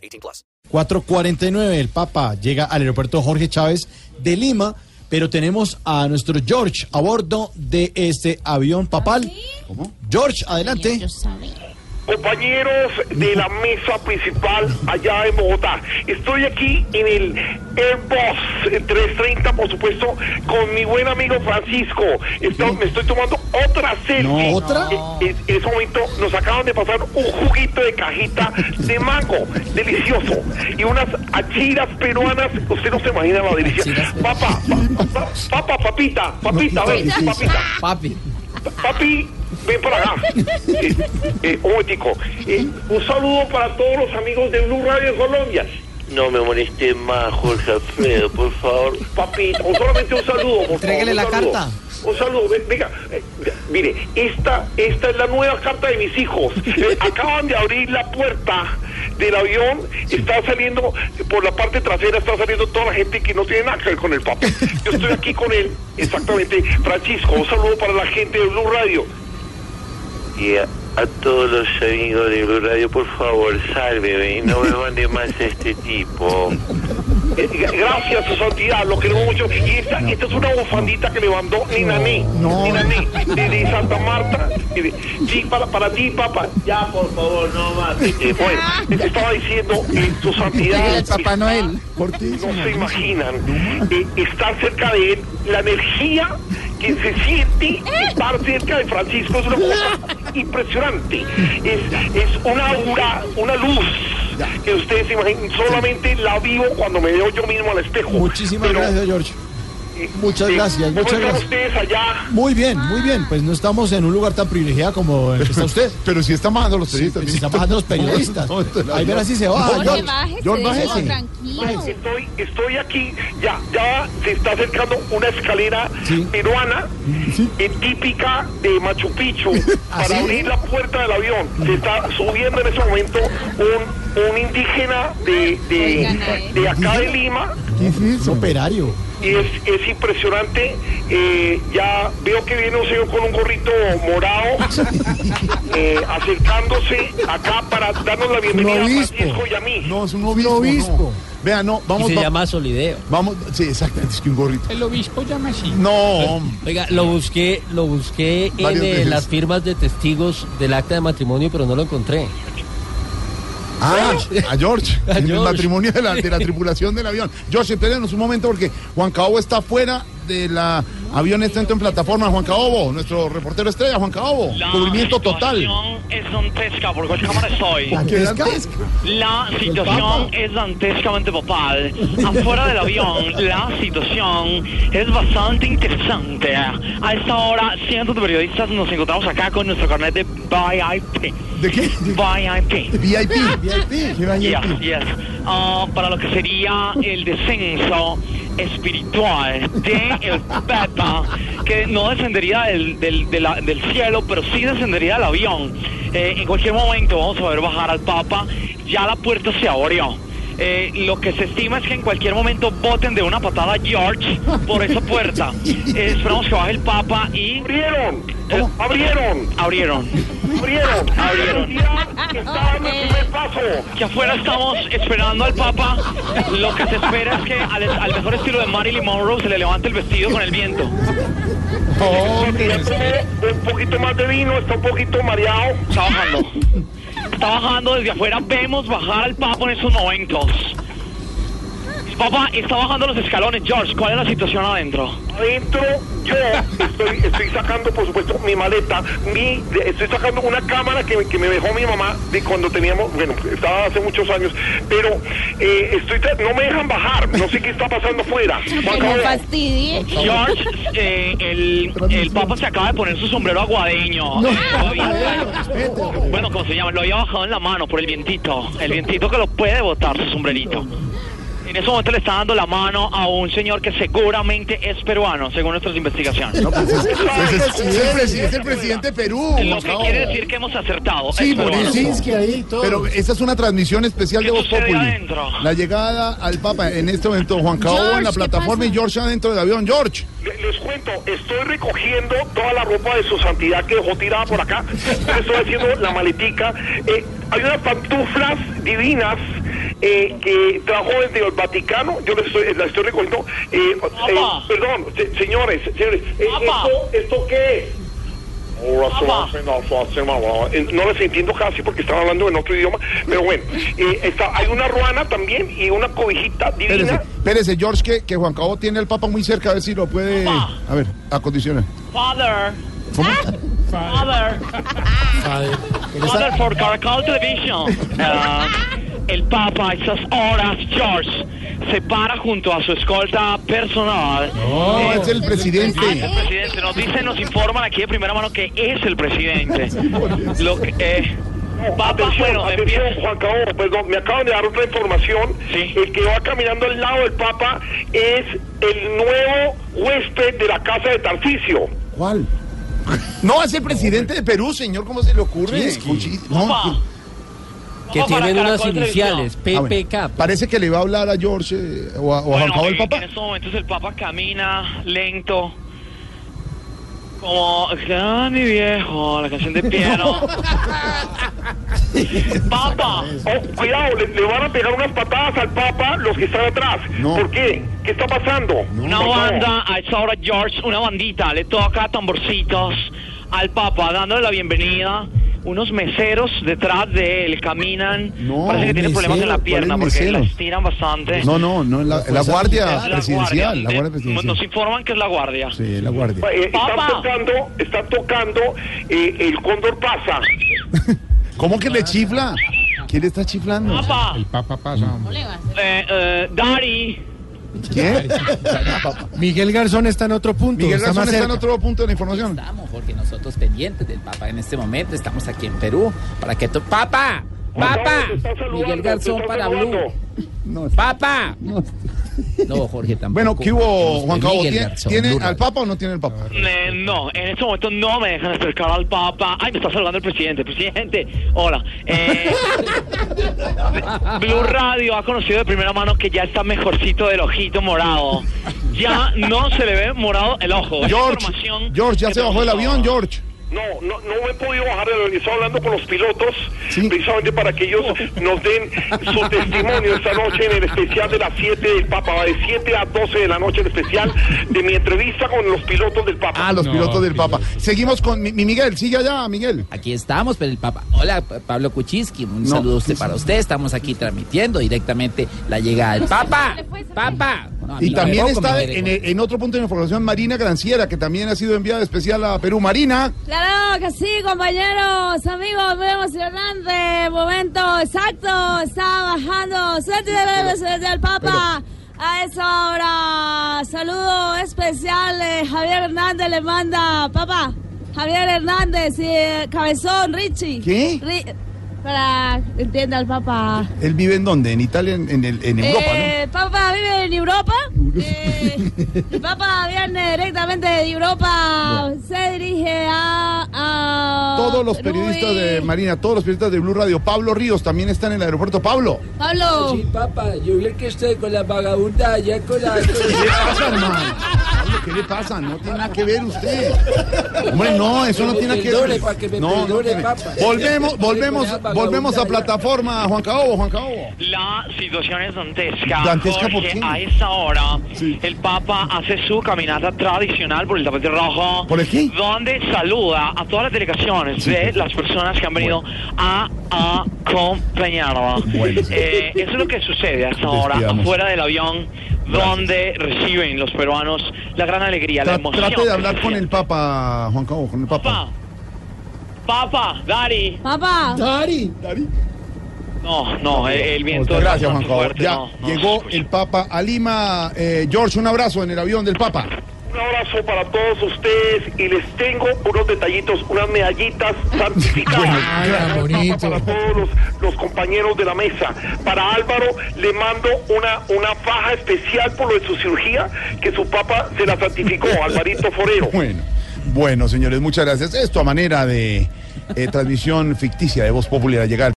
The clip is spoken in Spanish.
18 plus. 4.49, el Papa llega al aeropuerto Jorge Chávez de Lima, pero tenemos a nuestro George a bordo de este avión papal. ¿Cómo? George, adelante. Yo sabía. Compañeros de la mesa principal allá en Bogotá. Estoy aquí en el Airbus 330, por supuesto, con mi buen amigo Francisco. Esto- me estoy tomando otra selfie. No, ¿otra? En, en- en ese momento nos acaban de pasar un juguito de cajita de mango, delicioso. Y unas achiras peruanas, usted no se imagina la delicia. Papá, pa- pa- papá, papita, papita, ven, papita. Papi. Papi, ven para acá. Eh, eh, un momentico. Eh, un saludo para todos los amigos de Blue Radio en Colombia. No me moleste más, Jorge Alfredo, por favor. Papito, o solamente un saludo, por favor. Un la saludo. carta. Un saludo, Ven- venga, eh, mire, esta, esta es la nueva carta de mis hijos. Eh, acaban de abrir la puerta del avión, está saliendo, por la parte trasera está saliendo toda la gente que no tiene nada que ver con el Papa. Yo estoy aquí con él, exactamente. Francisco, un saludo para la gente de Blue Radio. Y a, a todos los amigos de Blue Radio, por favor, sálveme y no me mande más a este tipo. Eh, gra- Gracias, su santidad, lo queremos mucho. Y esta, esta es una bufandita que le mandó Ninané, no. Ninané, de, de Santa Marta. Sí, para, para ti, papá. Ya, por favor, no más. Eh, bueno, te estaba diciendo, eh, su santidad. El Papá está- Noel. No se imaginan eh, estar cerca de él, la energía que se siente estar cerca de Francisco es una cosa impresionante. Es, es una aura, una luz que ustedes se imaginan, solamente la vivo cuando me veo yo mismo al espejo. Muchísimas Pero, gracias, George. Eh, Muchas gracias, ¿cómo muchas gracias. ustedes allá? Muy bien, muy bien. Pues no estamos en un lugar tan privilegiado como el que está usted. Pero si están bajando los periodistas. Se están bajando los periodistas. Ahí verás si se baja, Jorge, George. bájese, George, bájese. no, tranquilo. Estoy, estoy aquí, ya, ya se está acercando una escalera Sí. peruana Sí. típica de Machu Picchu ¿Ah, para sí? abrir la puerta del avión. Se está subiendo en ese momento un, un indígena de, de acá de Lima ¿Qué es eso? Operario. Y es, es impresionante. eh, ya veo que viene un señor con un gorrito morado eh, acercándose acá para darnos la bienvenida a. Francisco y a mí. No, es un obispo. obispo. no. Vea, no, vamos. se va- llama Solideo. Vamos, sí, exactamente, es que un gorrito. El obispo llama así. No, hombre. Oiga, lo busqué, lo busqué en eh, las firmas de testigos del acta de matrimonio, pero no lo encontré. Ah, a George, A en el matrimonio de la, de la tripulación del avión. George, espérenos un momento porque Juan Caobo está fuera del avión, está en plataforma. Juan Caobo, nuestro reportero estrella, Juan Caobo, cubrimiento total. es dantesca, porque ¿qué cámara estoy? ¿Qué ¿Dantesca? La situación es dantescamente papal. Afuera del avión, la situación es bastante interesante. A esta hora, cientos de periodistas nos encontramos acá con nuestro carnet de VIP. ¿De qué? De- VIP. VIP. VIP. ¿Qué Yes, yes. Ah, para lo que sería el descenso espiritual de el Que no descendería del, del cielo, pero sí descendería del avión. Eh, en cualquier momento vamos a ver bajar al Papa. Ya la puerta se abrió. Eh, lo que se estima es que en cualquier momento boten de una patada a George por esa puerta. Eh, esperamos que baje el Papa y... ¡Abrieron! Eh, ¡Abrieron! Abrieron. ¡Abrieron! Abrieron. Ya está dando el primer paso. que afuera estamos esperando al Papa. Lo que se espera es que al, al mejor estilo de Marilyn Monroe se le levante el vestido con el viento. Tomó un poquito más de vino, está un poquito mareado. Está bajando. Está bajando desde afuera. Vemos bajar al Papa en estos momentos. Papá, está bajando los escalones, George. ¿Cuál es la situación adentro? Adentro yo estoy, sacando, por supuesto, mi maleta, mi, estoy sacando una cámara que, que me dejó mi mamá de cuando teníamos, bueno, estaba hace muchos años, pero eh, estoy, no me dejan bajar, no sé qué está pasando afuera. Fastidie. George, eh, el, el Papa se acaba de poner su sombrero aguadeño. Bueno, ¿cómo se llama? Lo había bajado en la mano por el vientito. El vientito que lo puede botar su sombrerito. En ese momento le está dando la mano a un señor que seguramente es peruano, según nuestras investigaciones. No, pues es, es- es- es el, es el presidente de Perú. Lo que quiere decir que hemos acertado. Sí, eso. ahí, todo. Pero esta es una transmisión especial ¿Qué de Voz Populi. adentro? La llegada al Papa en este momento, Juan Cabo en la ¿qué plataforma y George adentro del avión. George. le- les cuento, estoy recogiendo toda la ropa de su santidad que dejó tirada por acá. Estoy haciendo la maletica. Eh, hay unas pantuflas divinas eh, que trajo desde el Vaticano. Yo les estoy, las estoy recogiendo. Eh, eh, perdón, se- señores, señores. eh. ¿esto, ¿Esto qué es? Eh, No les entiendo casi porque están hablando en otro idioma, pero bueno, eh, está, hay una ruana también y una cobijita divina. Espérese, espérese, George, que, que Juan Cabo tiene al Papa muy cerca, a ver si lo puede. A ver, acondicionar. Father. Father. Father for Caracol Television. Ah, el Papa a estas horas, George, se para junto a su escolta personal. No, Eh, es el presidente. Ah, es el presidente. Nos dicen, nos informan aquí de primera mano que es el presidente. Lo que, eh, Papa, Atención, bueno, atención, empieza. Juan Cabo, perdón, me acaban de dar otra información. Sí. El que va caminando al lado del Papa es el nuevo huésped de la casa de Tarcisio. ¿Cuál? No, es el presidente de Perú, señor, ¿cómo se le ocurre? No, Papá. Que Vamos para tienen unas iniciales, Ah, bueno. PPK. Parece que le va a hablar a George eh, o a, o a Juan el Papa. en estos momentos el Papa camina lento. Como, ah, mi viejo, la canción de piano. Papa, Oh, cuidado, le, le van a pegar unas patadas al Papa los que están atrás. No. ¿Por qué? ¿Qué está pasando? una banda, a esa hora George, una bandita, le toca tamborcitos al Papa, dándole la bienvenida. Unos meseros detrás de él caminan. No, Parece que tiene mesero, problemas en la ¿cuál pierna es porque la estiran bastante. No, no, no, la, la guardia presidencial. La guardia. guardia presidencial. Nos informan que es la guardia. Sí, la guardia. Eh, están tocando, están tocando eh, el cóndor pasa. ¿Cómo que le chifla? ¿Quién le está chiflando? Papa, Papa pasa. eh, eh, Daddy. ¿Quién? Miguel Garzón está en otro punto. Miguel está Garzón más está en otro punto de la información. Estamos, porque nosotros pendientes del Papa en este momento, estamos aquí en Perú, para que tu ¡Papa! ¡Papa! Miguel Garzón para. Blue. ¡Papa! No, Jorge tampoco. Bueno, ¿qué hubo, Juan Cabo? ¿Tiene, Garzón, ¿tiene Blue al. Papa o no tiene el Papa? Eh, no, en este momento no me dejan acercar al Papa. Ay, me está saludando el presidente. Presidente, hola. Eh, Blue Radio ha conocido de primera mano que ya está mejorcito del ojito morado. Ya no se le ve morado el ojo. George, George, ya se bajó del avión. George. No, no, no me he podido bajar del avión. Estoy hablando con los pilotos Sí. precisamente para que ellos nos den su testimonio esta noche en el especial de las 7 del Papa. Va de 7 a 12 de la noche el especial de mi entrevista con los pilotos del Papa. Ah, los pilotos del Papa. Seguimos con mi, mi Miguel. Sigue allá, Miguel. Aquí estamos, pero el Papa. Hola, Pa- Pablo Kuczynski, un No, saludo a usted para usted. Estamos aquí transmitiendo directamente la llegada del Papa. ¡Papa! Y también está en, en otro punto de información Marina Granciera, que también ha sido enviada especial a Perú. Marina. Claro que sí, compañeros, amigos, muy emocionante. Momento exacto, está bajando. Suerte del Papa. A esa hora, saludo especial. eh, Javier Hernández le manda, papá. Javier Hernández y eh, Cabezón, Richie. ¿Qué? Ri- para que entienda el papá. ¿Él vive en dónde? En Italia, en, en en Europa, Eh, El Papa vive en Europa. Eh, el Papa viene directamente de Europa. Se dirige a. Todos los periodistas Rui. de Marina, todos los periodistas de Blue Radio. Pablo Ríos también está en el aeropuerto. Pablo. Pablo. Sí, papá, yo vi que estoy con la vagabunda allá con la... ¿Qué pasa, hermano? ¿qué le pasa? No tiene nada que ver usted. Hombre, no, eso no tiene que ver. para que me No, no tiene- papa. Volvemos, volvemos, volvemos a plataforma, Juan Caobo, Juan Caobo. La situación es dantesca. ¿Dantesca por qué? A esta hora, Sí. el Papa hace su caminata tradicional por el tapete rojo. ¿Por qué? Donde saluda a todas las delegaciones de las personas que han venido a acompañarlo. Bueno, sí. Eh, eso es lo que sucede a esta hora, Despidamos. afuera del avión, donde reciben los peruanos la gran alegría, la Tra- emoción. Trate de hablar con el. Papa, Juan Caobo, con el Papa. Papa, Papa, Dari. Papá. Dari, Dari. No, no, el, el viento es Gracias, Juan fuerte, Ya no, no llegó el Papa a Lima. Eh, George, un abrazo en el avión del Papa. Un abrazo para todos ustedes y les tengo unos detallitos, unas medallitas santificadas. Para todos los, los compañeros de la mesa. Para Álvaro le mando una, una faja especial por lo de su cirugía que su papá se la santificó, Alvarito Forero. Bueno, bueno, señores, muchas gracias. Esto a manera de eh, transmisión ficticia de Voz Popular llegar.